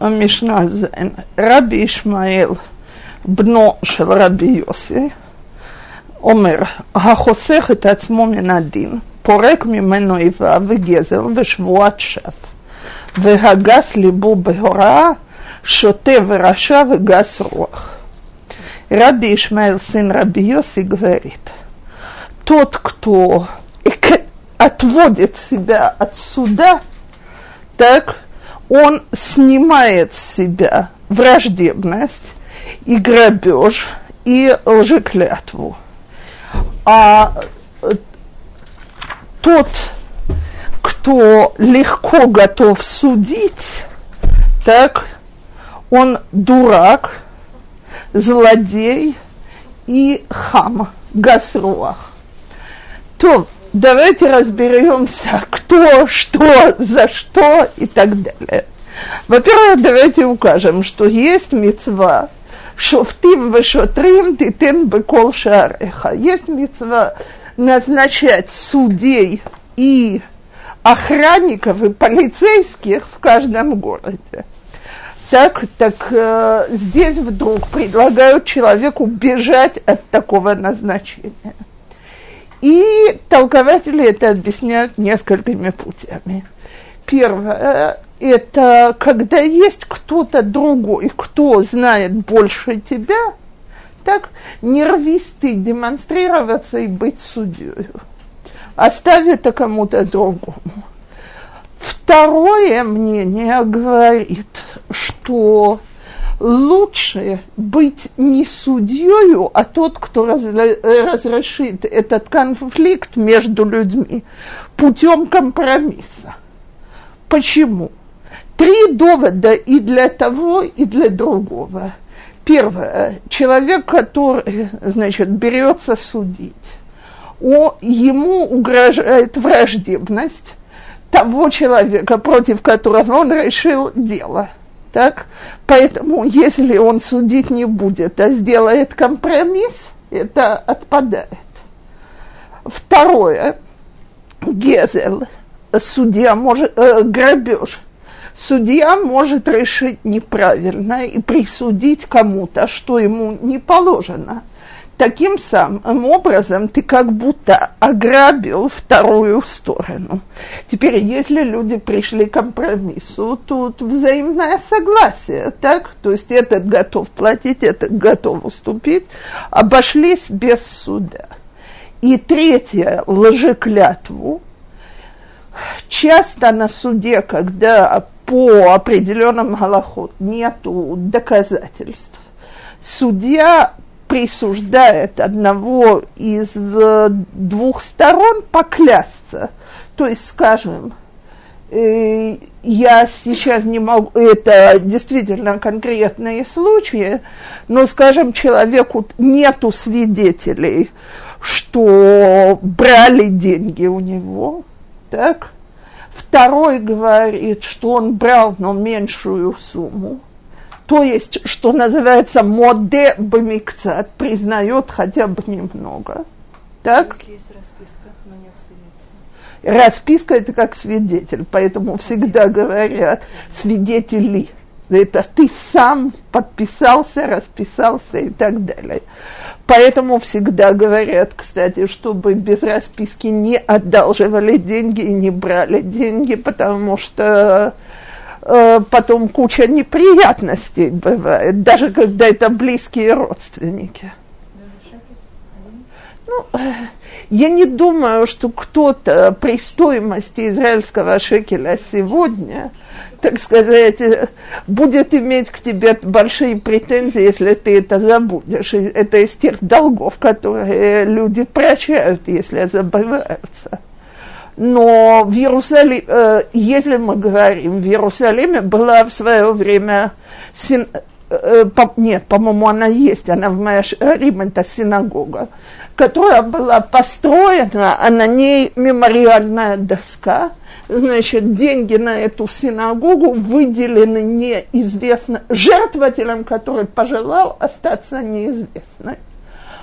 המשנה זין, רבי ישמעאל, בנו של רבי יוסי, אומר, החוסך את עצמו מן הדין, פורק ממנו איבה וגזר ושבועת שווא, והגס ליבו בהוראה, שוטה ורשע וגס רוח. Раби Ишмаил, сын Раби Йоси, говорит, тот, кто отводит себя от суда, так он снимает с себя враждебность и грабеж и лжеклятву. А э, тот, кто легко готов судить, так он дурак, злодей и хам, гасруах. То давайте разберемся, кто, что, за что и так далее. Во-первых, давайте укажем, что есть мецва шофтим вешотрим титен бекол шареха. Есть мецва назначать судей и охранников и полицейских в каждом городе. Так, так э, здесь вдруг предлагают человеку бежать от такого назначения. И толкователи это объясняют несколькими путями. Первое – это когда есть кто-то другой, кто знает больше тебя, так не рвись ты демонстрироваться и быть судьей. Оставь это кому-то другому. Второе мнение говорит, что лучше быть не судьей, а тот, кто разрешит этот конфликт между людьми путем компромисса. Почему? Три довода и для того, и для другого. Первое. Человек, который, значит, берется судить, о, ему угрожает враждебность того человека, против которого он решил дело – так? Поэтому, если он судить не будет, а сделает компромисс, это отпадает. Второе. Гезель. Судья может... Э, грабеж. Судья может решить неправильно и присудить кому-то, что ему не положено – Таким самым образом ты как будто ограбил вторую сторону. Теперь, если люди пришли к компромиссу, тут взаимное согласие, так? То есть этот готов платить, этот готов уступить, обошлись без суда. И третье, лжеклятву. Часто на суде, когда по определенным галахот нету доказательств, судья присуждает одного из э, двух сторон поклясться. То есть, скажем, э, я сейчас не могу, это действительно конкретные случаи, но, скажем, человеку нету свидетелей, что брали деньги у него, так? Второй говорит, что он брал, но меньшую сумму то есть, что называется, моде бамикцат, признает хотя бы немного. Так? Если есть расписка, но нет свидетеля. Расписка это как свидетель, поэтому всегда говорят свидетели. Это ты сам подписался, расписался и так далее. Поэтому всегда говорят, кстати, чтобы без расписки не одалживали деньги и не брали деньги, потому что Э, потом куча неприятностей бывает, даже когда это близкие родственники. Ну, я не думаю, что кто-то при стоимости израильского шекеля сегодня, так сказать, будет иметь к тебе большие претензии, если ты это забудешь. Это из тех долгов, которые люди прощают, если забываются. Но в Иерусалиме, э, если мы говорим, в Иерусалиме была в свое время, син, э, по, нет, по-моему, она есть, она в Майашарим, это синагога, которая была построена, а на ней мемориальная доска, значит, деньги на эту синагогу выделены неизвестно, жертвователем, который пожелал остаться неизвестной.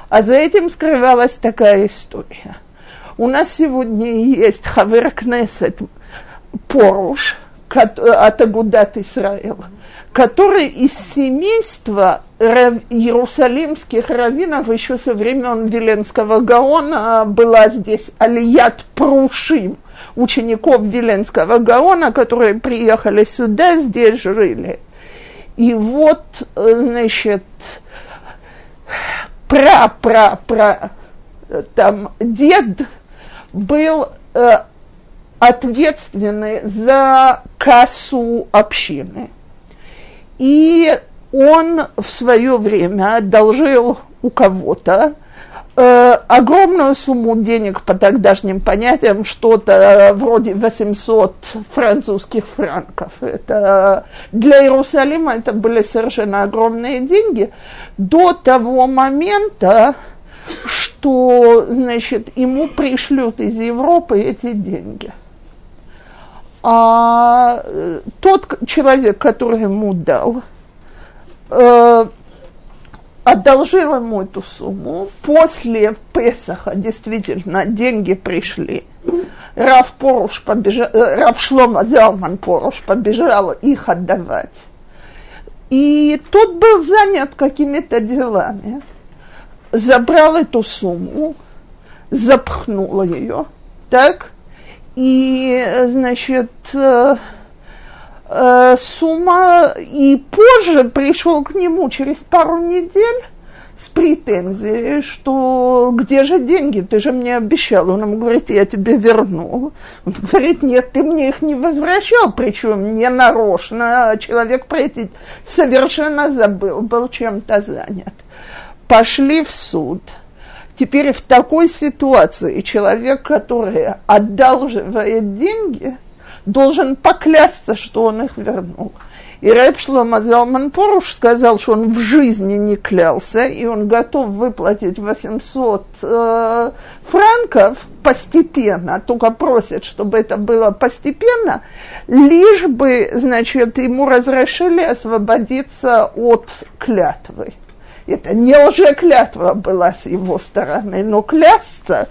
А за этим скрывалась такая история – у нас сегодня есть Хавер Кнесет Поруш от Агудат Исраил, который из семейства иерусалимских раввинов еще со времен Веленского Гаона была здесь Алият Прушим, учеников Веленского Гаона, которые приехали сюда, здесь жили. И вот, значит, пра-пра-пра, там дед был э, ответственный за кассу общины. И он в свое время одолжил у кого-то э, огромную сумму денег по тогдашним понятиям, что-то вроде 800 французских франков. Это, для Иерусалима это были совершенно огромные деньги. До того момента, что, значит, ему пришлют из Европы эти деньги. А э, тот человек, который ему дал, э, одолжил ему эту сумму. После Песаха действительно деньги пришли. Рав Поруш побежал, э, Рав Шлома Залман Поруш побежал их отдавать. И тот был занят какими-то делами. Забрал эту сумму, запхнул ее, так, и, значит, сумма, и позже пришел к нему через пару недель с претензией, что где же деньги, ты же мне обещал. Он ему говорит, я тебе верну. Он говорит, нет, ты мне их не возвращал, причем не нарочно. А человек про эти совершенно забыл, был чем-то занят. Пошли в суд. Теперь в такой ситуации человек, который одалживает деньги – должен поклясться, что он их вернул. И Рэб Шлома Поруш сказал, что он в жизни не клялся, и он готов выплатить 800 э, франков постепенно, только просит, чтобы это было постепенно, лишь бы, значит, ему разрешили освободиться от клятвы. Это не уже клятва была с его стороны, но клясться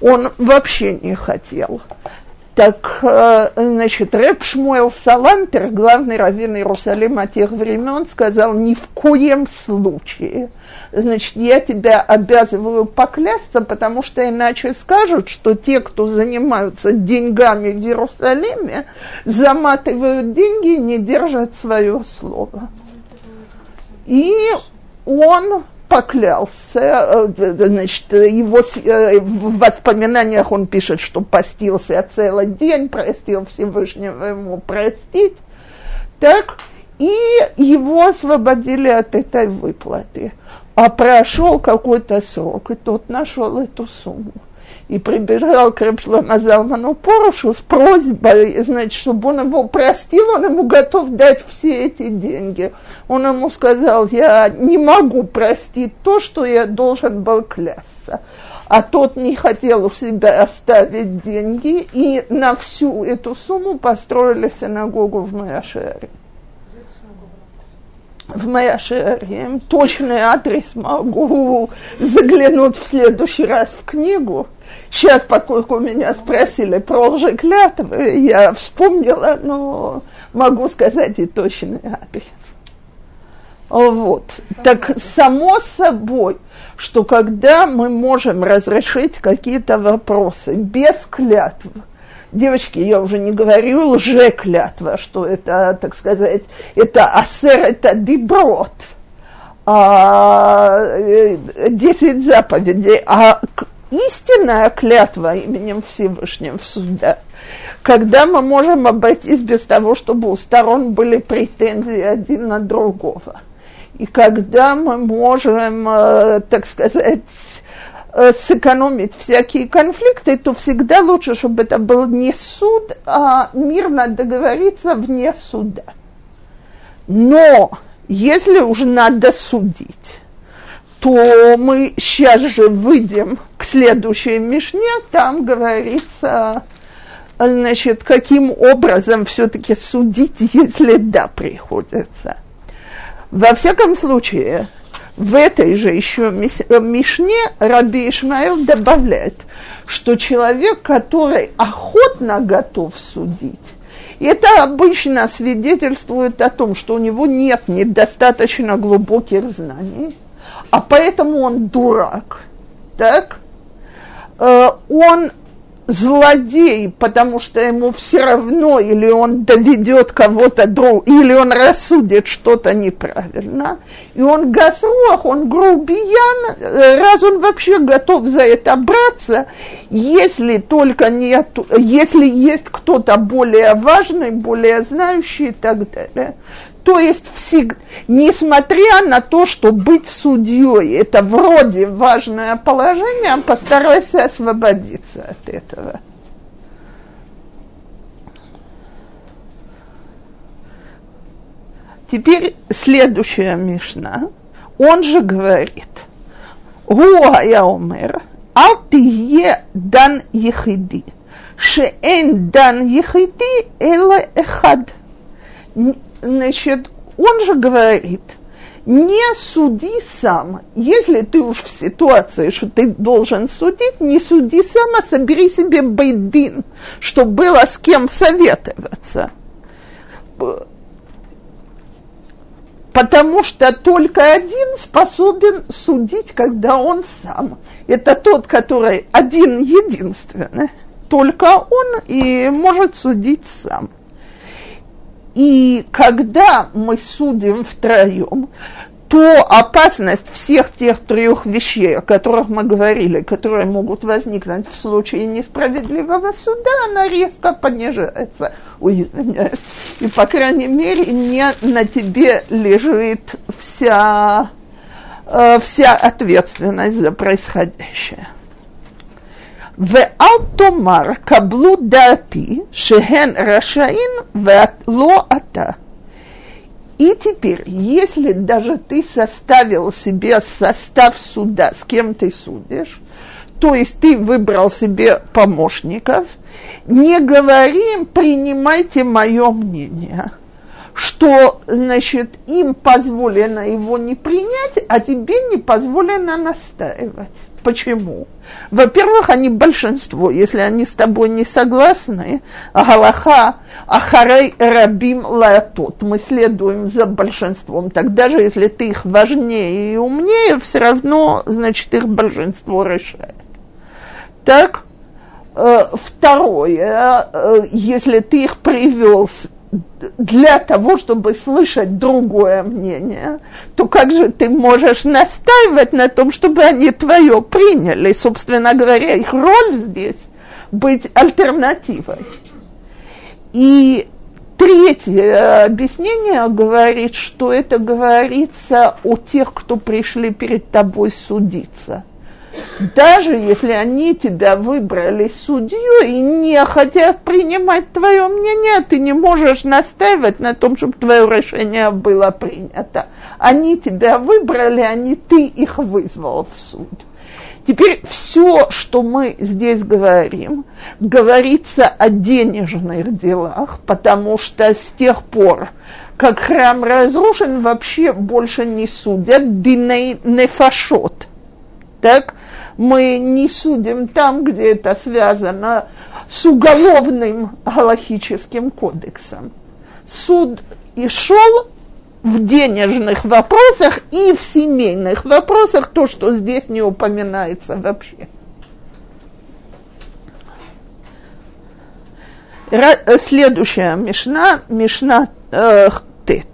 он вообще не хотел. Так, э, значит, Рэп Шмуэл Салантер, главный раввин Иерусалима тех времен, сказал, ни в коем случае. Значит, я тебя обязываю поклясться, потому что иначе скажут, что те, кто занимаются деньгами в Иерусалиме, заматывают деньги и не держат свое слово. И он поклялся, э, значит, его, э, в воспоминаниях он пишет, что постился целый день, простил Всевышнего ему простить, так, и его освободили от этой выплаты. А прошел какой-то срок, и тот нашел эту сумму и прибежал к Рабшлома Залману Порушу с просьбой, значит, чтобы он его простил, он ему готов дать все эти деньги. Он ему сказал, я не могу простить то, что я должен был клясться. А тот не хотел у себя оставить деньги, и на всю эту сумму построили синагогу в Майашере в Майашере. Точный адрес могу заглянуть в следующий раз в книгу. Сейчас, поскольку меня спросили про лжеклятвы, я вспомнила, но могу сказать и точный адрес. Вот. Так само собой, что когда мы можем разрешить какие-то вопросы без клятв, девочки, я уже не говорю лжеклятва, что это, так сказать, это асер, это деброд, а, э, десять заповедей, а истинная клятва именем Всевышним в суда, когда мы можем обойтись без того, чтобы у сторон были претензии один на другого. И когда мы можем, э, так сказать, сэкономить всякие конфликты, то всегда лучше, чтобы это был не суд, а мирно договориться вне суда. Но если уже надо судить, то мы сейчас же выйдем к следующей Мишне, там говорится, значит, каким образом все-таки судить, если да, приходится. Во всяком случае, в этой же еще Мишне Раби Ишмаил добавляет, что человек, который охотно готов судить, Это обычно свидетельствует о том, что у него нет недостаточно глубоких знаний, а поэтому он дурак. Так? Э, он злодей, потому что ему все равно, или он доведет кого-то друг, или он рассудит что-то неправильно, и он газруах, он грубиян, раз он вообще готов за это браться, если только нет, если есть кто-то более важный, более знающий и так далее. То есть, всегда, несмотря на то, что быть судьей – это вроде важное положение, постарайся освободиться от этого. Теперь следующая Мишна. Он же говорит, Руа я умер, а ты е дан ехиди, шеэн дан ехиди эла эхад значит, он же говорит, не суди сам. Если ты уж в ситуации, что ты должен судить, не суди сам, а собери себе бейдин, чтобы было с кем советоваться. Потому что только один способен судить, когда он сам. Это тот, который один единственный. Только он и может судить сам. И когда мы судим втроем, то опасность всех тех трех вещей, о которых мы говорили, которые могут возникнуть в случае несправедливого суда, она резко понижается. Ой, извиняюсь. И, по крайней мере, не на тебе лежит вся, э, вся ответственность за происходящее ואל תאמר קבלו דעתי שהן רשאים ולא אתה. И теперь, если даже ты составил себе состав суда, с кем ты судишь, то есть ты выбрал себе помощников, не говори им, принимайте мое мнение, что, значит, им позволено его не принять, а тебе не позволено настаивать. Почему? Во-первых, они большинство. Если они с тобой не согласны, Галаха Ахарей Рабим Лаатот, мы следуем за большинством. Так даже если ты их важнее и умнее, все равно, значит, их большинство решает. Так, э, второе, э, если ты их привел для того, чтобы слышать другое мнение, то как же ты можешь настаивать на том, чтобы они твое приняли? Собственно говоря, их роль здесь быть альтернативой. И третье объяснение говорит, что это говорится о тех, кто пришли перед тобой судиться – даже если они тебя выбрали судью и не хотят принимать твое мнение, ты не можешь настаивать на том, чтобы твое решение было принято. Они тебя выбрали, а не ты их вызвал в суд. Теперь все, что мы здесь говорим, говорится о денежных делах, потому что с тех пор, как храм разрушен, вообще больше не судят диней нефашот. Так? Мы не судим там, где это связано с уголовным галахическим кодексом. Суд и шел в денежных вопросах и в семейных вопросах, то, что здесь не упоминается вообще. Следующая мишна, мишна э, Тет.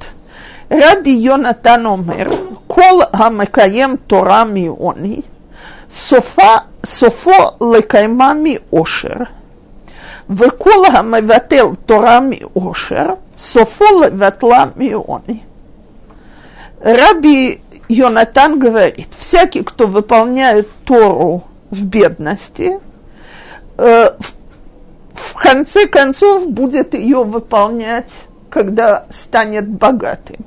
Раби Йонатан омер, кол хамекаем Тора миони, סופה, סופו לקיימה מאושר. וכל המבטל תורה מאושר, סופו לבטלה מעוני. Раби Йонатан говорит, всякий, кто выполняет Тору в бедности, э, в конце концов будет ее выполнять, когда станет богатым.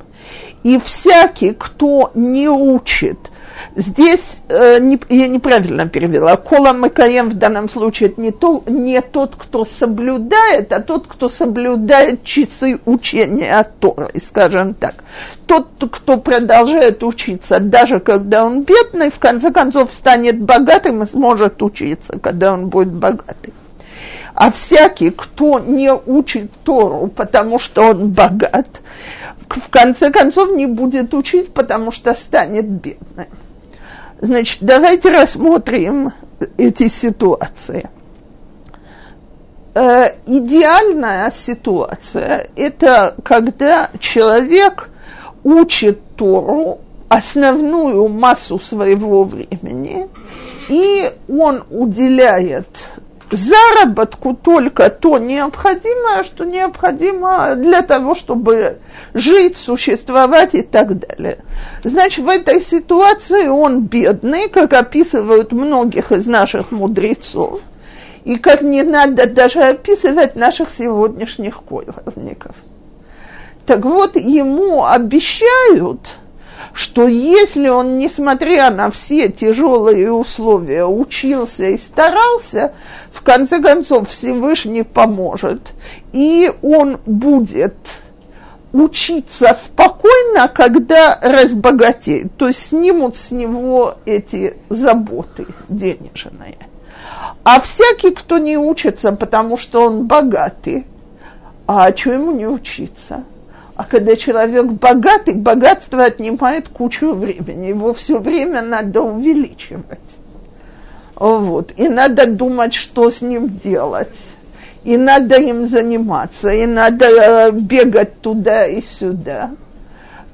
И всякий, кто не учит – Здесь э, не, я неправильно перевела. Кола Макаем в данном случае это не, то, не тот, кто соблюдает, а тот, кто соблюдает часы учения от Торы, скажем так. Тот, кто продолжает учиться, даже когда он бедный, в конце концов станет богатым и сможет учиться, когда он будет богатый. А всякий, кто не учит Тору, потому что он богат, в конце концов не будет учить, потому что станет бедным. Значит, давайте рассмотрим эти ситуации. Э, идеальная ситуация – это когда человек учит Тору основную массу своего времени, и он уделяет заработку только то необходимое, что необходимо для того, чтобы жить, существовать и так далее. Значит, в этой ситуации он бедный, как описывают многих из наших мудрецов, и как не надо даже описывать наших сегодняшних койловников. Так вот, ему обещают – что если он, несмотря на все тяжелые условия, учился и старался, в конце концов Всевышний поможет, и он будет учиться спокойно, когда разбогатеет, то есть снимут с него эти заботы денежные. А всякий, кто не учится, потому что он богатый, а что ему не учиться – а когда человек богатый, богатство отнимает кучу времени. Его все время надо увеличивать. Вот. И надо думать, что с ним делать. И надо им заниматься, и надо э, бегать туда и сюда.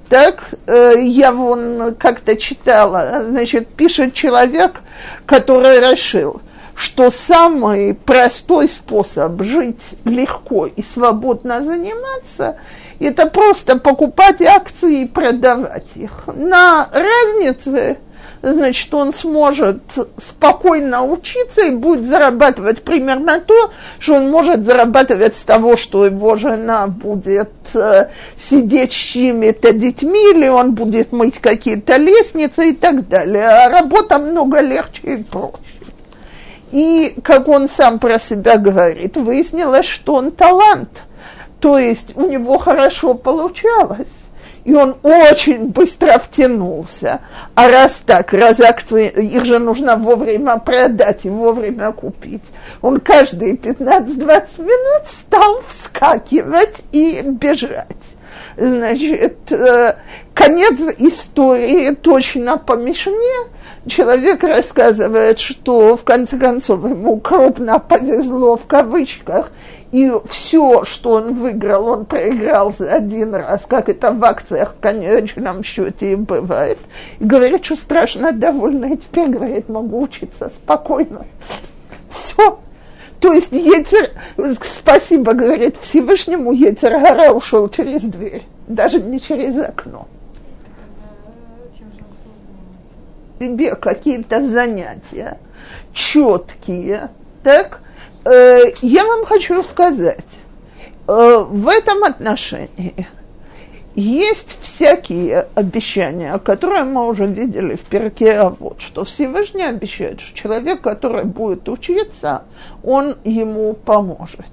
Так, э, я вон как-то читала, значит, пишет человек, который решил, что самый простой способ жить легко и свободно заниматься – это просто покупать акции и продавать их. На разнице, значит, он сможет спокойно учиться и будет зарабатывать примерно то, что он может зарабатывать с того, что его жена будет э, сидеть с чьими-то детьми, или он будет мыть какие-то лестницы и так далее. А работа много легче и проще. И, как он сам про себя говорит, выяснилось, что он талант – то есть у него хорошо получалось. И он очень быстро втянулся. А раз так, раз акции, их же нужно вовремя продать и вовремя купить, он каждые 15-20 минут стал вскакивать и бежать. Значит, э, конец истории точно по Мишне. Человек рассказывает, что в конце концов ему крупно повезло в кавычках, и все, что он выиграл, он проиграл за один раз, как это в акциях в конечном счете и бывает. И говорит, что страшно довольна, и теперь, говорит, могу учиться спокойно. Все. То есть Ецер, спасибо, говорит Всевышнему, Ецер Гора ушел через дверь, даже не через окно. Тебе какие-то занятия четкие, так, Э, я вам хочу сказать, э, в этом отношении есть всякие обещания, которые мы уже видели в перке, а вот что Всевышний обещает, что человек, который будет учиться, он ему поможет.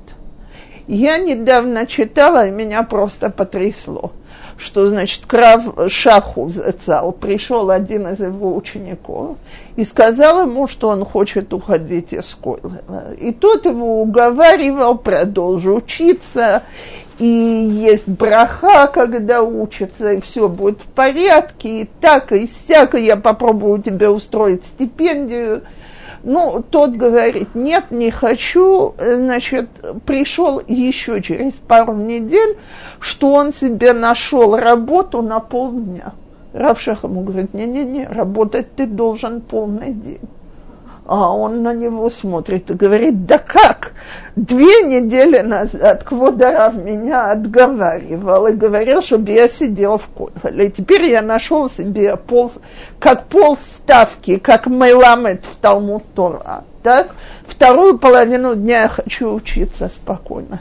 Я недавно читала, и меня просто потрясло что, значит, Крав Шаху Зацал, пришел один из его учеников и сказал ему, что он хочет уходить из Койлера. И тот его уговаривал, продолжи учиться, и есть браха, когда учится, и все будет в порядке, и так, и всяко, я попробую тебе устроить стипендию – ну, тот говорит, нет, не хочу, значит, пришел еще через пару недель, что он себе нашел работу на полдня. Равшах ему говорит, не-не-не, работать ты должен полный день. А он на него смотрит и говорит, да как? Две недели назад Кводарав меня отговаривал и говорил, чтобы я сидел в Котле. И теперь я нашел себе пол, как полставки, как Меламет в Талмуд Тора. Так? Вторую половину дня я хочу учиться спокойно.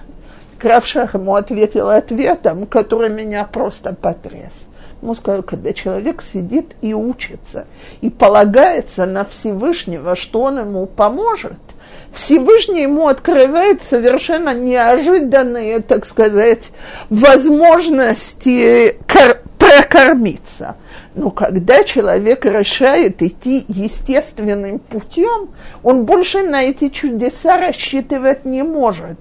Кравшах ему ответил ответом, который меня просто потряс. Ему сказал, когда человек сидит и учится, и полагается на Всевышнего, что он ему поможет, Всевышний ему открывает совершенно неожиданные, так сказать, возможности прокормиться. Но когда человек решает идти естественным путем, он больше на эти чудеса рассчитывать не может.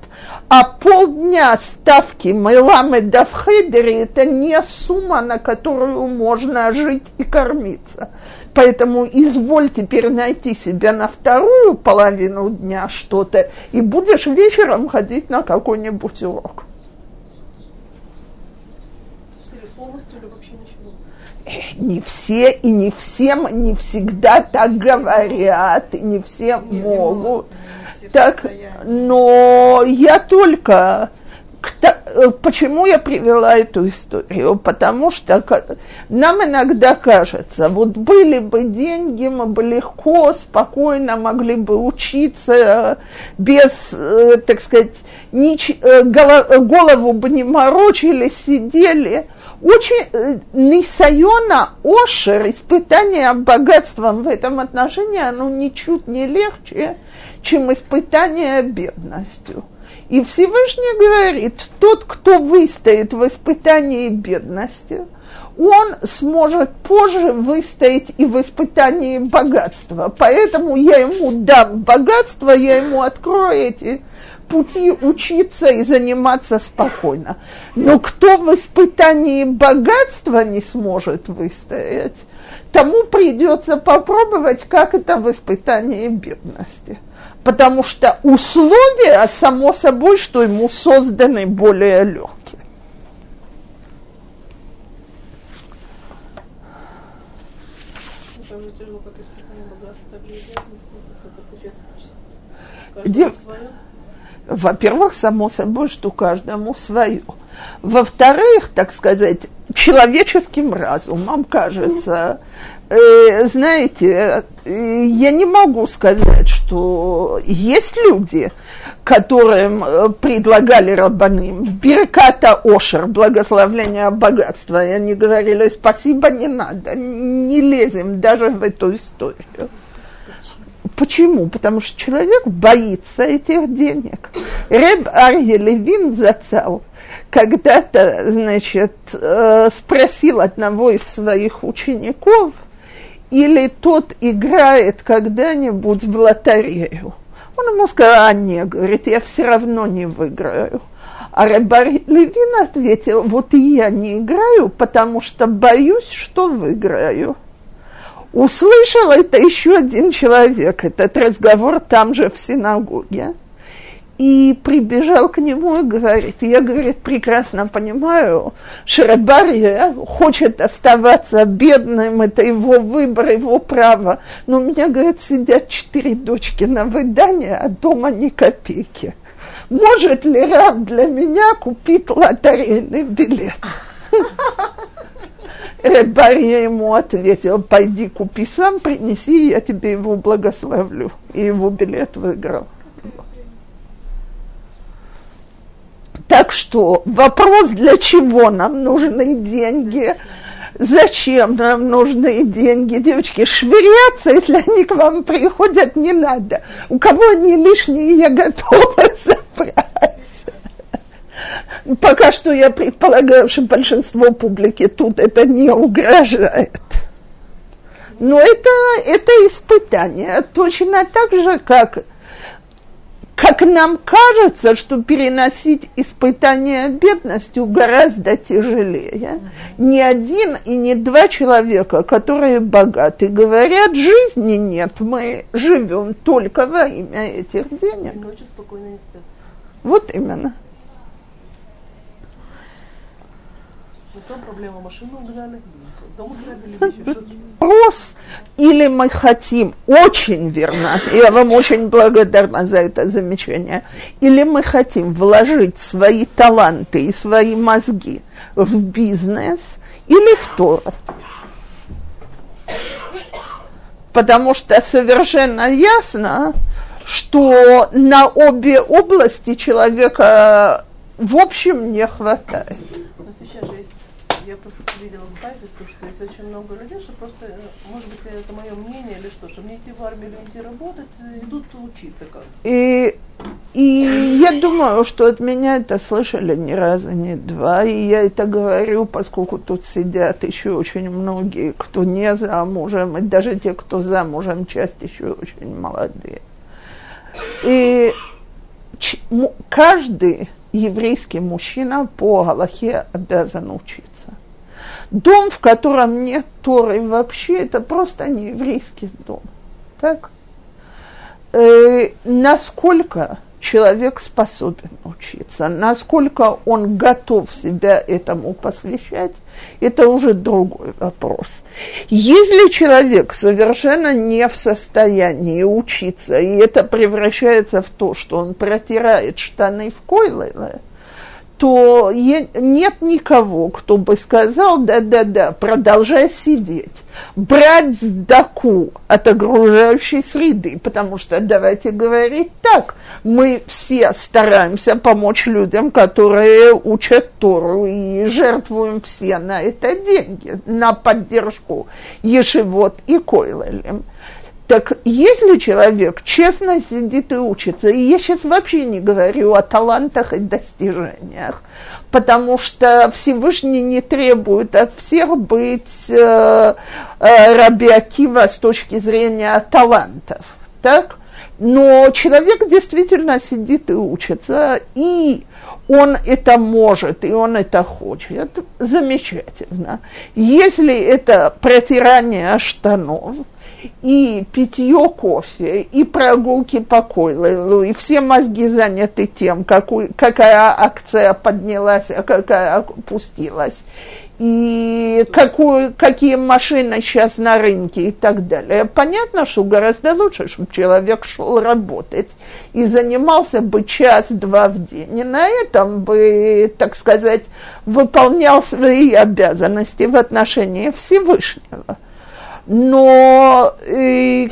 А полдня ставки Майламеда в Хейдере – это не сумма, на которую можно жить и кормиться. Поэтому изволь теперь найти себя на вторую половину дня что-то, и будешь вечером ходить на какой-нибудь урок. Не все и не всем не всегда так говорят, и не все не могут. Не все так, но я только Э, почему я привела эту историю? Потому что нам иногда кажется, вот были бы деньги, мы бы легко, спокойно могли бы учиться без, э, так сказать, нич, э, голову бы не морочили, сидели. Очень Нисайона Ошер, испытание богатством в этом отношении, оно ничуть не легче, чем испытание бедностью. И Всевышний говорит, тот, кто выстоит в испытании бедности, он сможет позже выстоять и в испытании богатства. Поэтому я ему дам богатство, я ему открою эти пути учиться и заниматься спокойно. Но кто в испытании богатства не сможет выстоять, тому придется попробовать, как это в испытании бедности потому что условия, само собой, что ему созданы более легкие. Где, во-первых, само собой, что каждому свое. Во-вторых, так сказать, человеческим разумом кажется, э, знаете, э, я не могу сказать, что есть люди, которым э, предлагали рабаным Бирката Ошер, благословление богатства, и они говорили, спасибо, не надо, не лезем даже в эту историю. Почему? Потому что человек боится этих денег. Реб Арье Левин зацал когда-то, значит, э, спросил одного из своих учеников, или тот играет когда-нибудь в лотерею. Он ему сказал, а нет, говорит, я все равно не выиграю. А Рабар Левин ответил, вот и я не играю, потому что боюсь, что выиграю. Услышал это еще один человек, этот разговор там же в синагоге. И прибежал к нему и говорит, я, говорит, прекрасно понимаю, Шарабарья хочет оставаться бедным, это его выбор, его право. Но у меня, говорит, сидят четыре дочки на выдание, а дома ни копейки. Может ли раб для меня купить лотерейный билет? Ребарья ему ответил, пойди купи сам, принеси, я тебе его благословлю. И его билет выиграл. Так что вопрос, для чего нам нужны деньги, зачем нам нужны деньги, девочки, швыряться, если они к вам приходят, не надо. У кого они лишние, я забрать. Пока что я предполагаю, что большинство публики тут это не угрожает. Но это, это испытание. Точно так же, как, как нам кажется, что переносить испытание бедностью гораздо тяжелее. Ни один и не два человека, которые богаты, говорят, жизни нет, мы живем только во имя этих денег. Ночью спокойно не спят. Вот именно. Проблема? Машину угнали? Дом Вопрос, или мы хотим, очень верно, я вам очень благодарна за это замечание, или мы хотим вложить свои таланты и свои мозги в бизнес или в Тору. Потому что совершенно ясно, что на обе области человека в общем не хватает я просто видела в Хайфе, что есть очень много людей, что просто, э, может быть, это мое мнение или что, что мне идти в армию или идти работать, э, идут учиться как И и я думаю, что от меня это слышали ни раза, ни два. И я это говорю, поскольку тут сидят еще очень многие, кто не замужем, и даже те, кто замужем, часть еще очень молодые. И каждый еврейский мужчина по Галахе обязан учиться. Дом, в котором нет Торы вообще, это просто не еврейский дом. Так? Э, насколько человек способен учиться, насколько он готов себя этому посвящать, это уже другой вопрос. Если человек совершенно не в состоянии учиться, и это превращается в то, что он протирает штаны в койлы, то нет никого, кто бы сказал, да-да-да, продолжай сидеть, брать сдаку от окружающей среды, потому что, давайте говорить так, мы все стараемся помочь людям, которые учат Тору, и жертвуем все на это деньги, на поддержку Ешевот и Койлелем. Так если человек честно сидит и учится, и я сейчас вообще не говорю о талантах и достижениях, потому что Всевышний не требует от всех быть э, э, Раби Акива с точки зрения талантов, так? Но человек действительно сидит и учится, и он это может, и он это хочет, замечательно. Если это протирание штанов – и питье кофе, и прогулки по Койлелу, и все мозги заняты тем, какой, какая акция поднялась, а какая опустилась, и какую, какие машины сейчас на рынке и так далее. Понятно, что гораздо лучше, чтобы человек шел работать и занимался бы час-два в день, и на этом бы, так сказать, выполнял свои обязанности в отношении Всевышнего но э,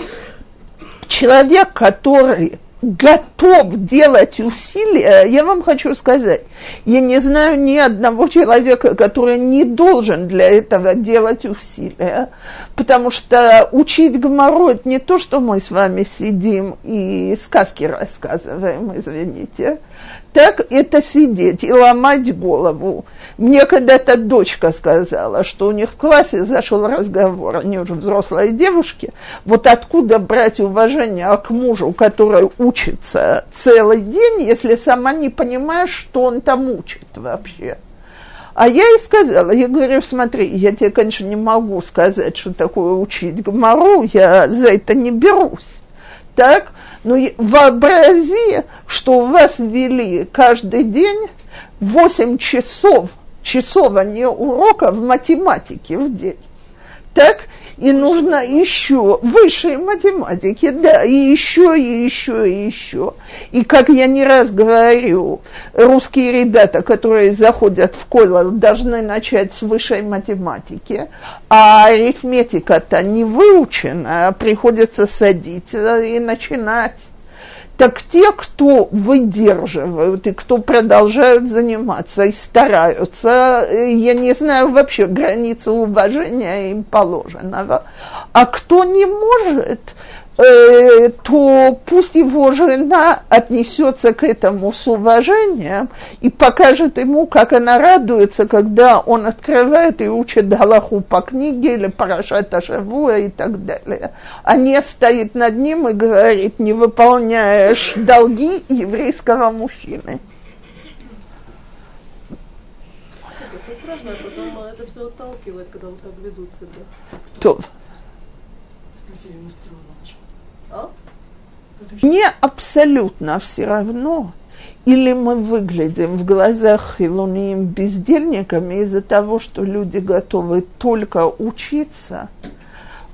человек, который готов делать усилия, я вам хочу сказать, я не знаю ни одного человека, который не должен для этого делать усилия, потому что учить Гмару – это не то, что мы с вами сидим и сказки рассказываем, извините, так это сидеть и ломать голову. Мне когда-то дочка сказала, что у них в классе зашел разговор, они уже взрослые девушки, вот откуда брать уважение к мужу, который учится целый день, если сама не понимаешь, что он там учит вообще. А я ей сказала, я говорю, смотри, я тебе, конечно, не могу сказать, что такое учить гмору, я за это не берусь. Так? Но ну, вообрази, что у вас ввели каждый день 8 часов, часов, а не урока в математике в день. Так? И нужно еще высшей математики, да, и еще, и еще, и еще. И как я не раз говорю, русские ребята, которые заходят в колледж, должны начать с высшей математики, а арифметика-то не выучена, а приходится садиться и начинать. Так те, кто выдерживают и кто продолжают заниматься и стараются, э, я не знаю вообще границы уважения им положенного. А кто не может, Э, то пусть его жена отнесется к этому с уважением и покажет ему, как она радуется, когда он открывает и учит Галаху по книге или Парашата Шавуа и так далее. А не стоит над ним и говорит, не выполняешь долги еврейского мужчины. Это страшно, а потом это все отталкивает, когда вот так ведут себя. То. Мне абсолютно все равно, или мы выглядим в глазах хилуним бездельниками из-за того, что люди готовы только учиться,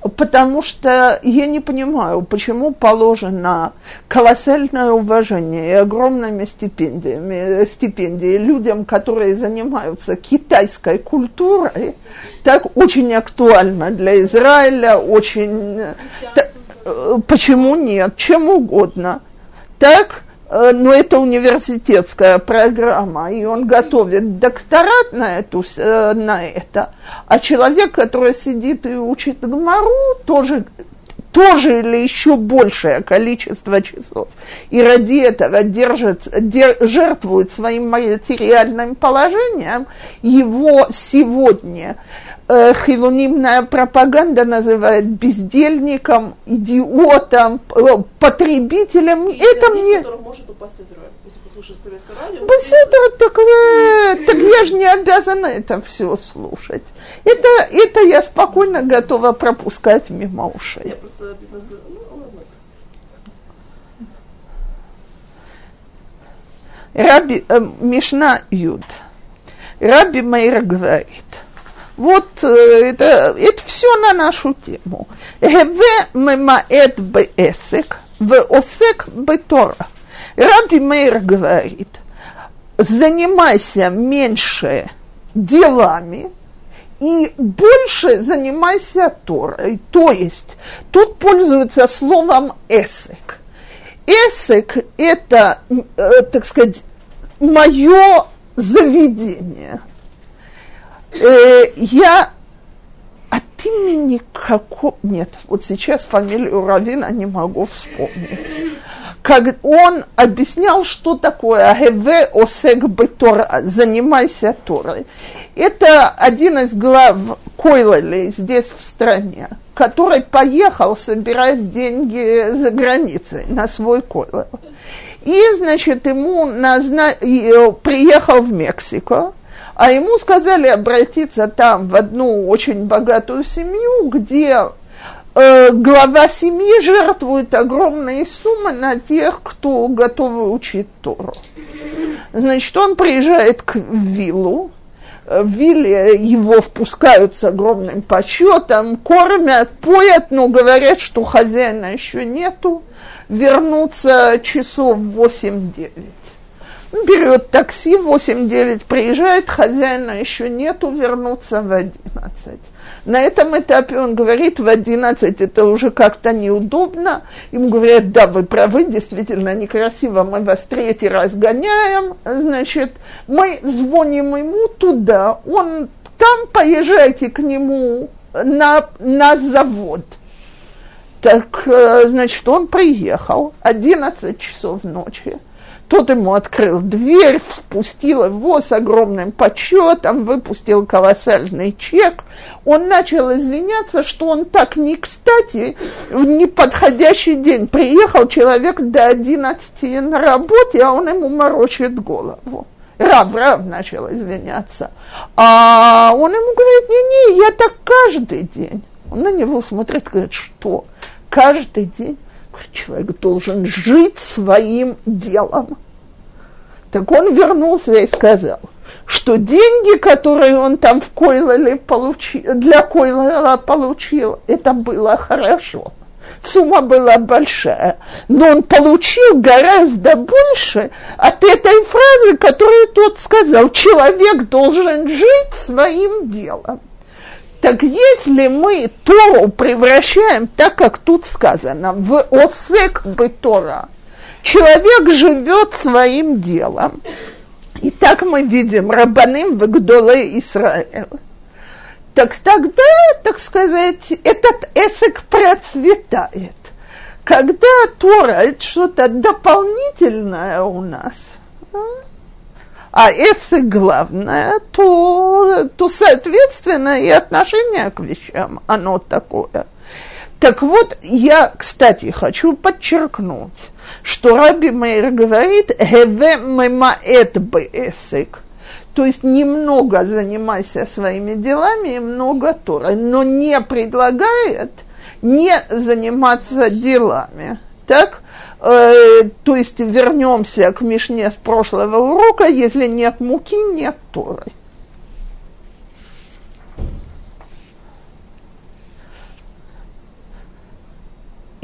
потому что я не понимаю, почему положено колоссальное уважение и огромными стипендиями, стипендии людям, которые занимаются китайской культурой, так очень актуально для Израиля, очень... почему нет? Чем угодно. Так, э, но это университетская программа, и он готовит докторат на, эту, э, на это. А человек, который сидит и учит Гмару, тоже тоже или еще большее количество часов, и ради этого держит, дер, жертвует своим материальным положением, его сегодня хилунимная пропаганда называет бездельником, идиотом, э, потребителем. Есть Это мне... может упасть Израиль, если послушать советское радио. Беседа, так, э, так я же не обязана это все слушать. Это, это я спокойно готова пропускать мимо Я ушей. просто называю, ну. Раби, э, Мишна Юд. Раби Мейр говорит, вот э, это, это все на нашу тему. Геве мемаэт беэсек, веосек бетора. Раби Мейр говорит, занимайся меньше делами и больше занимайся Торой. То есть тут пользуется словом эсек. Эсек – это, э, так сказать, мое заведение. Э, я от имени какого... Нет, вот сейчас фамилию Равина не могу вспомнить. Как он объяснял, что такое Геве Осек Бетора, занимайся Торой. Это один из глав Койлали здесь в стране, который поехал собирать деньги за границей на свой Койлал. И, значит, ему назна... э, приехал в Мексику, а ему сказали обратиться там в одну очень богатую семью, где э, глава семьи жертвует огромные суммы на тех, кто готовы учить Тору. Значит, он приезжает к виллу, в вилле его впускают с огромным почетом, кормят, поят, но говорят, что хозяина еще нету, вернуться часов в 8-9. Берет такси, 8-9 приезжает, хозяина еще нету, вернуться в 11. На этом этапе он говорит, в 11 это уже как-то неудобно. Ему говорят, да, вы правы, действительно некрасиво, мы вас третий раз гоняем. Значит, мы звоним ему туда, он там поезжайте к нему на, на завод. Так, э, значит, он приехал, 11 часов ночи. Тот ему открыл дверь, впустил его с огромным почетом, выпустил колоссальный чек. Он начал извиняться, что он так не кстати, в неподходящий день приехал человек до 11 на работе, а он ему морочит голову. Рав, Рав начал извиняться. А он ему говорит, не-не, я так каждый день. Он на него смотрит, говорит, что? Каждый день? Человек должен жить своим делом. Так он вернулся и сказал, что деньги, которые он там в Койлале получил, для Койлала получил, это было хорошо. Сумма была большая, но он получил гораздо больше от этой фразы, которую тот сказал. Человек должен жить своим делом. Так если мы Тору превращаем так, как тут сказано, в осек бы Тора, человек живет своим делом. И так мы видим Рабаным в Гдоле Израиль. Так тогда, так сказать, этот эсек процветает. Когда Тора это что-то дополнительное у нас, а? это главное, то, то, соответственно, и отношение к вещам, оно такое. Так вот, я, кстати, хочу подчеркнуть, что Раби Мейр говорит «Хеве мемаэт беэсек», то есть немного занимайся своими делами и много Торы, но не предлагает не заниматься делами. Так? Э, то есть вернемся к Мишне с прошлого урока, если нет муки, нет Торы.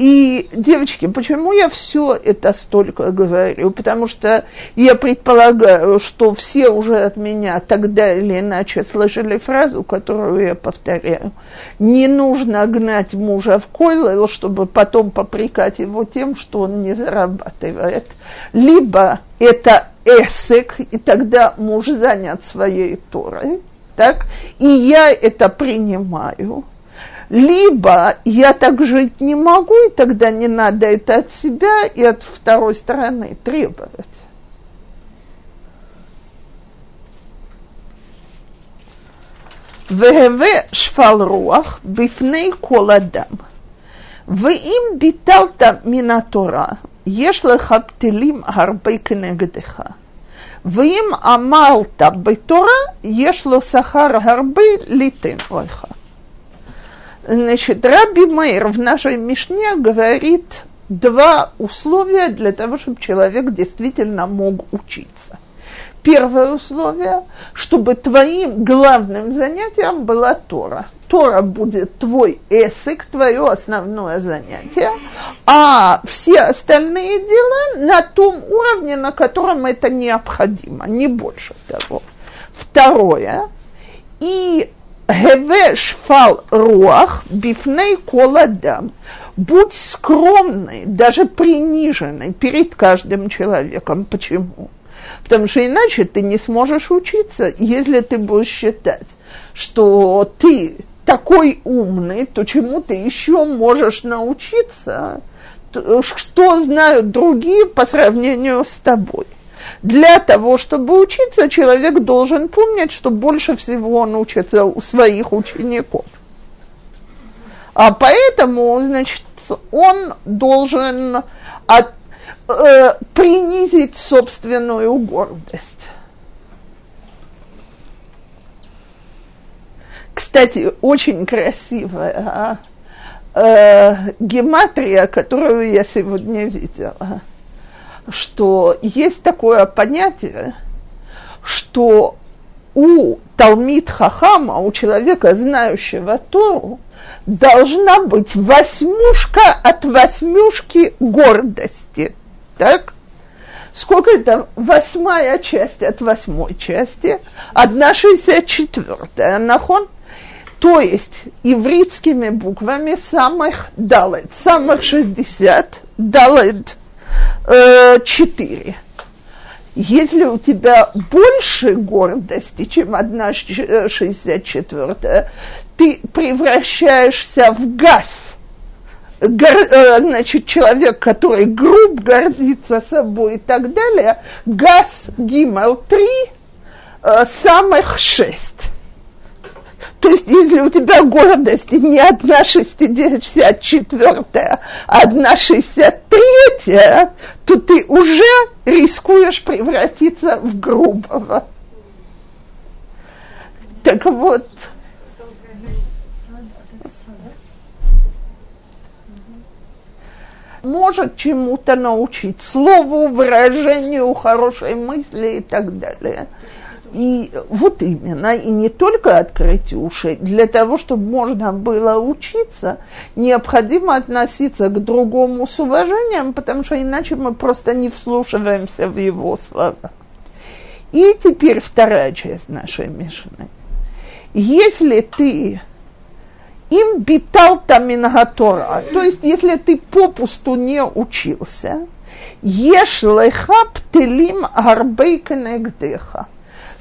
И, девочки, почему я все это столько говорю? Потому что я предполагаю, что все уже от меня тогда или иначе слышали фразу, которую я повторяю. Не нужно гнать мужа в койло, чтобы потом попрекать его тем, что он не зарабатывает. Либо это эсек, и тогда муж занят своей Торой, так? И я это принимаю Либо я так жить не могу, и тогда не надо это от себя и от второй стороны требовать. והווה שפל רוח בפני כל אדם. ואם ביטלת מן התורה, יש לך בטלים הרבה כנגדך. ואם עמלת בתורה, יש לו שכר הרבה ליתן לך. Значит, Раби Мейр в нашей Мишне говорит два условия для того, чтобы человек действительно мог учиться – Первое условие, чтобы твоим главным занятием была Тора. Тора будет твой эсик, твое основное занятие, а все остальные дела на том уровне, на котором это необходимо, не больше того. Второе, и гевеш фал руах бифней коладам. Будь скромный, даже приниженный перед каждым человеком. Почему? Потому что иначе ты не сможешь учиться, если ты будешь считать, что ты такой умный, то чему ты еще можешь научиться, что знают другие по сравнению с тобой. Для того, чтобы учиться, человек должен помнить, что больше всего он учится у своих учеников. А поэтому, значит, он должен от э, принизить собственную гордость. Кстати, очень красивая э, гематрия, которую я сегодня видела, что есть такое понятие, что у Талмит Хахама, у человека, знающего Тору, должна быть восьмушка от восьмушки гордости. Так? Сколько это? Восьмая часть от восьмой части. Одна шестьдесят четвертая. Нахон? То есть ивритскими буквами самых далет, самых шестьдесят, далет четыре. Если у тебя больше гордости, чем одна шестьдесят четвертая, ты превращаешься в газ – гор, э, значит, человек, который груб, гордится собой и так далее, газ 3, э, самых шесть. То есть, если у тебя гордость не одна 64, а одна 63, то ты уже рискуешь превратиться в грубого. Так вот, может чему-то научить, слову, выражению хорошей мысли и так далее. И вот именно, и не только открыть уши, для того, чтобы можно было учиться, необходимо относиться к другому с уважением, потому что иначе мы просто не вслушиваемся в его слова. И теперь вторая часть нашей Мишны. Если ты им битал тамингатора. То есть, если ты попусту не учился, ешь лехап телим арбейканегдеха.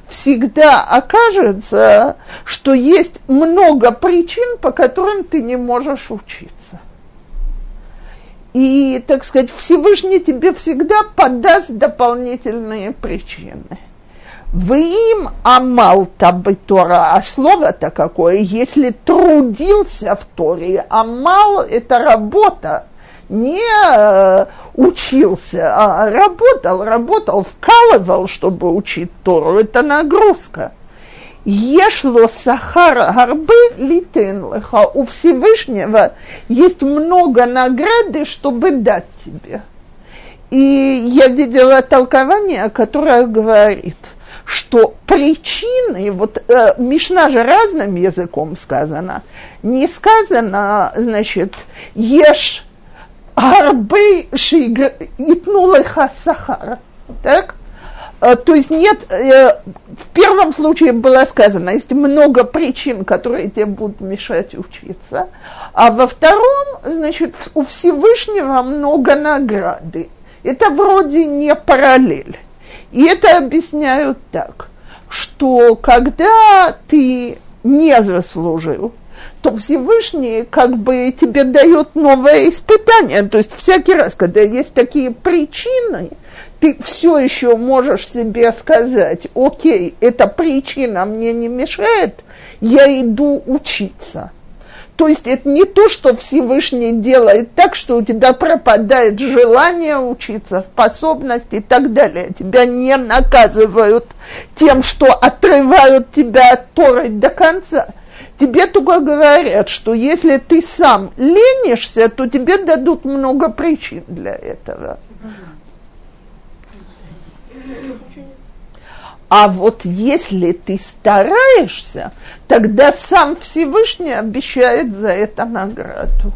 Всегда окажется, что есть много причин, по которым ты не можешь учиться. И, так сказать, Всевышний тебе всегда подаст дополнительные причины. Вы им амал бы Тора, а слово-то какое, если трудился в Торе, амал – это работа, не э, учился, а работал, работал, вкалывал, чтобы учить Тору, это нагрузка. Ешло сахара горбы литен леха. У Всевышнего есть много награды, чтобы дать тебе. И я видела толкование, которое говорит – что причины, вот э, Мишна же разным языком сказано, не сказано, значит, ешь арбы итнулеха сахар, так? Э, то есть нет, э, в первом случае было сказано, есть много причин, которые тебе будут мешать учиться, а во втором, значит, у Всевышнего много награды. Это вроде не параллель. И это объясняют так, что когда ты не заслужил, то Всевышний как бы тебе дает новое испытание. То есть всякий раз, когда есть такие причины, ты все еще можешь себе сказать, окей, эта причина мне не мешает, я иду учиться. То есть это не то, что Всевышний делает так, что у тебя пропадает желание учиться, способность и так далее. Тебя не наказывают тем, что отрывают тебя от Торы до конца. Тебе только говорят, что если ты сам ленишься, то тебе дадут много причин для этого. А вот если ты стараешься, тогда сам Всевышний обещает за это награду.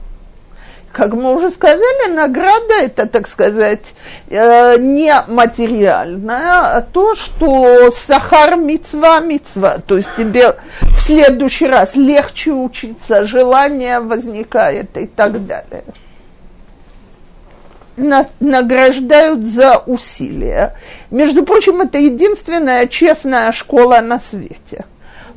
Как мы уже сказали, награда это, так сказать, э, не материальная, а то, что сахар мецва мецва. То есть тебе в следующий раз легче учиться, желание возникает и так далее на, награждают за усилия. Между прочим, это единственная честная школа на свете.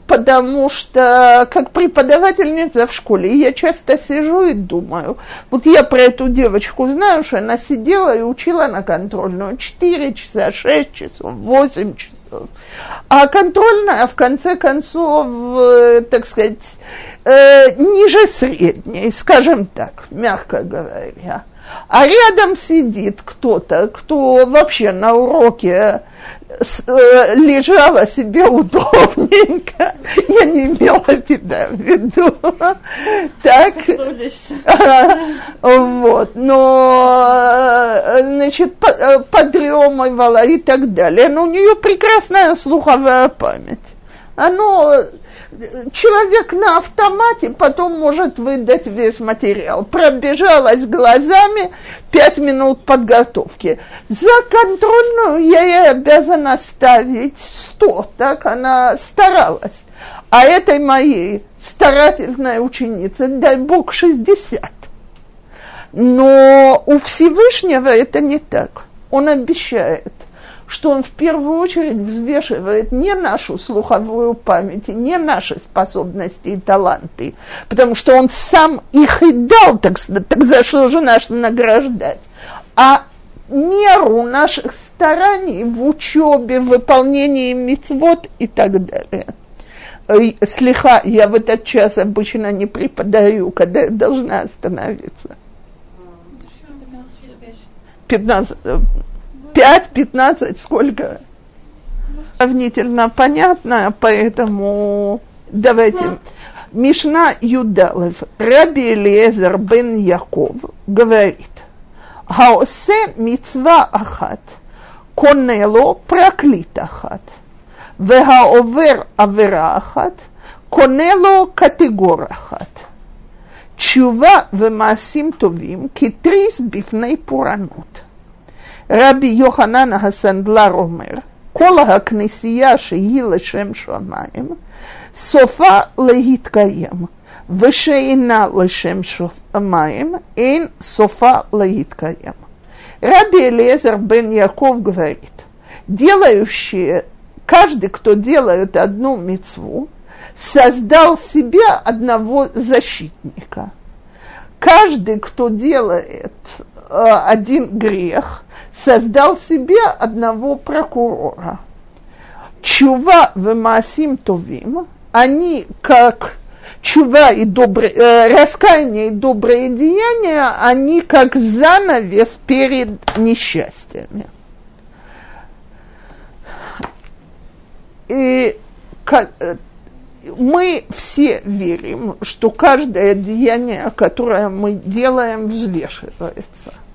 Потому что, как преподавательница в школе, я часто сижу и думаю, вот я про эту девочку знаю, что она сидела и учила на контрольную 4 часа, 6 часов, 8 часов. А контрольная, в конце концов, э, так сказать, э, ниже средней, скажем так, мягко говоря. А рядом сидит кто-то, кто вообще на уроке лежала себе удобненько. Я не имела тебя в виду. Так. Вот. Но, э, значит, э, подремывала и так далее. Но у нее прекрасная слуховая память. Оно человек на автомате потом может выдать весь материал. Пробежалась глазами пять минут подготовки. За контрольную я ей обязана ставить сто, так она старалась. А этой моей старательной ученице, дай бог, 60. Но у Всевышнего это не так. Он обещает – что он в первую очередь взвешивает не нашу слуховую память, не наши способности и таланты, потому что он сам их и дал, так, так за что же нас награждать, а меру наших стараний в учебе, в выполнении мецвод и так далее. Слегка я в этот час обычно не преподаю, когда я должна остановиться. 15, 5, 15, сколько? Сравнительно понятно, поэтому давайте. Ну. Мишна Юдалев, Раби Элиезер бен Яков говорит, Хаосе мицва ахат, конело проклит ахат, вегаовер авера ахат, конело категор ахат. Чува вемасим товим, китрис бифней пуранут. רבי יוחנן הסנדלר אומר, כל הכנסייה שהיא לשם שמיים, סופה להתקיים, ושאינה לשם שמיים, אין סופה להתקיים. Раби Элиезер бен Яков говорит, делающие, каждый, кто делает одну мецву, создал себе одного защитника. Каждый, кто делает э, один грех, создал себе одного прокурора. Чува в Масим Товим, они как чува и добрые, э, раскаяние и добрые деяния, они как занавес перед несчастьями. И э, мы все верим, что каждое деяние, которое мы делаем, взвешивается –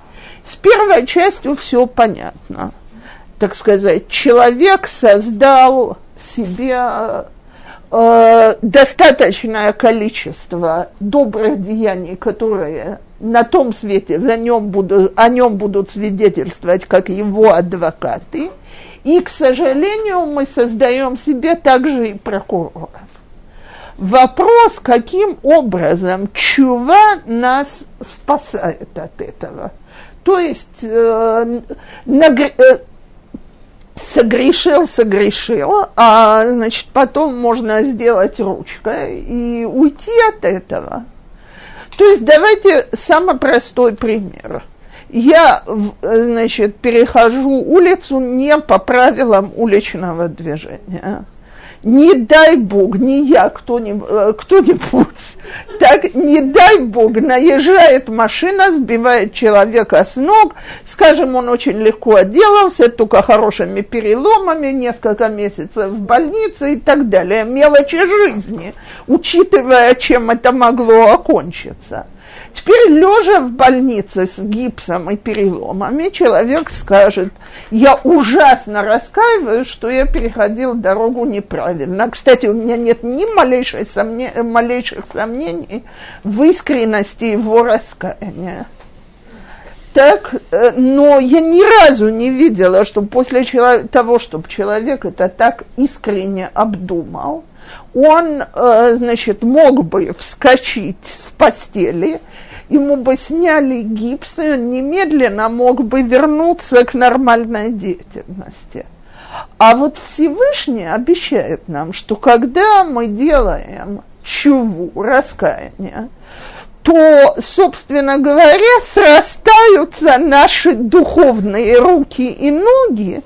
с первой частью все понятно. Так сказать, человек создал себе э, достаточное количество добрых деяний, которые на том свете за нем будут, о нем будут свидетельствовать как его адвокаты. И, к сожалению, мы создаем себе также и прокуроров. Вопрос, каким образом чува нас спасает от этого – то есть э, нагр... э, согрешил, согрешил, а значит потом можно сделать ручкой и уйти от этого. То есть давайте самый простой пример. Я, значит, перехожу улицу не по правилам уличного движения не дай Бог, не я, кто-нибудь, э, так не дай Бог, наезжает машина, сбивает человека с ног, скажем, он очень легко отделался, только хорошими переломами, несколько месяцев в больнице и так далее, мелочи жизни, учитывая, чем это могло окончиться – Теперь, лежа в больнице с гипсом и переломами, человек скажет, я ужасно раскаиваюсь, что я переходил дорогу неправильно. Кстати, у меня нет ни малейших, сомне... малейших сомнений в искренности его раскаяния. Так, э, но я ни разу не видела, что после того, чтобы человек это так искренне обдумал, он, э, значит, мог бы вскочить с постели, ему бы сняли гипс, и он немедленно мог бы вернуться к нормальной деятельности. А вот Всевышний обещает нам, что когда мы делаем чуву, раскаяние, то, собственно говоря, срастаются наши духовные руки и ноги,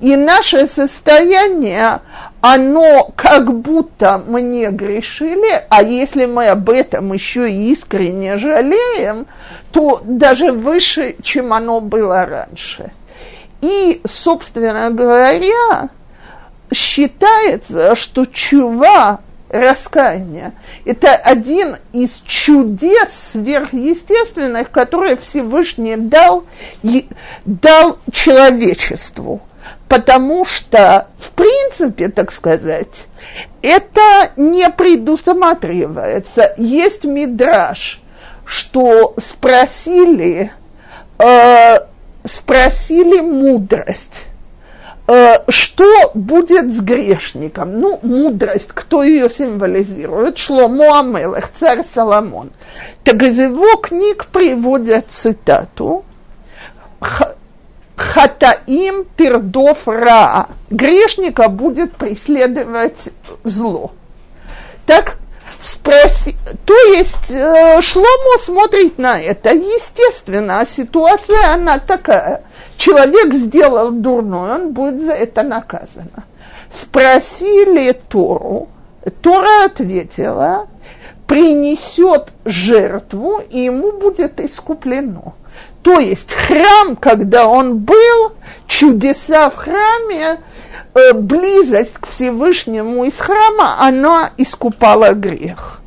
и наше состояние, оно как будто мы не грешили, а если мы об этом еще и искренне жалеем, то даже выше, чем оно было раньше. И, собственно говоря, считается, что чува раскаяние. Это один из чудес сверхъестественных, которые Всевышний дал, дал человечеству потому что, в принципе, так сказать, это не предусматривается. Есть мидраж, что спросили, э, спросили мудрость. Э, что будет с грешником? Ну, мудрость, кто ее символизирует? Шломо Амелех, царь Соломон. Так из его книг приводят цитату хатаим пердов ра. Грешника будет преследовать зло. Так, спроси, то есть э, Шломо смотрит на это. Естественно, ситуация она такая. Человек сделал дурное, он будет за это наказан. Спросили Тору, Тора ответила, принесет жертву, и ему будет искуплено. То есть храм, когда он был, чудеса в храме, э, близость к Всевышнему из храма, она искупала грех.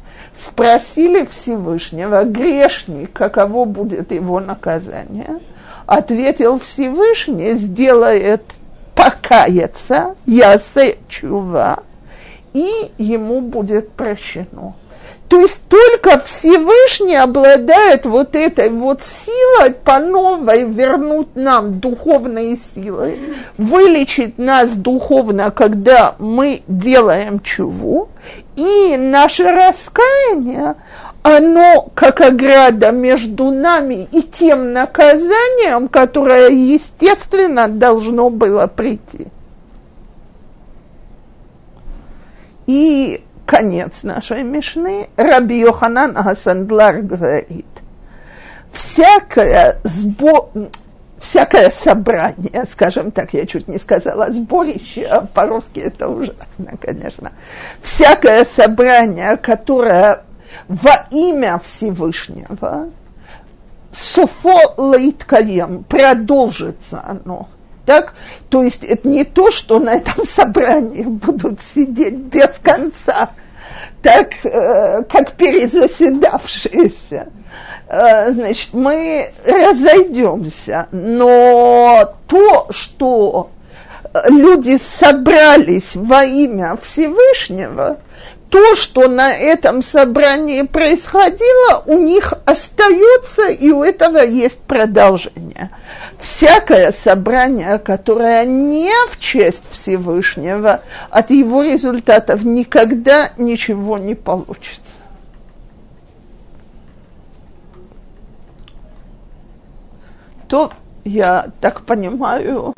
Спросили Всевышнего, грешник, каково будет его наказание? Ответил Всевышний, сделает покаяться, ясе чува, и ему будет прощено. То есть только Всевышний обладает вот этой вот силой по новой вернуть нам духовные силы, вылечить нас духовно, когда мы делаем чуву, и наше раскаяние, оно как ограда между нами и тем наказанием, которое, естественно, должно было прийти. И конец нашей Мишны, Раби Йоханан Асандлар говорит, всякое, сбо... всякое собрание, скажем так, я чуть не сказала сборище, а по-русски это ужасно, конечно, всякое собрание, которое во имя Всевышнего, Суфо Лайткаем, продолжится оно – так? То есть это не то, что на этом собрании будут сидеть без конца, так э, как перезаседавшиеся. Э, значит, мы разойдемся, но то, что люди собрались во имя Всевышнего, то, что на этом собрании происходило, у них остается, и у этого есть продолжение. Всякое собрание, которое не в честь Всевышнего, от его результатов никогда ничего не получится. То, я так понимаю,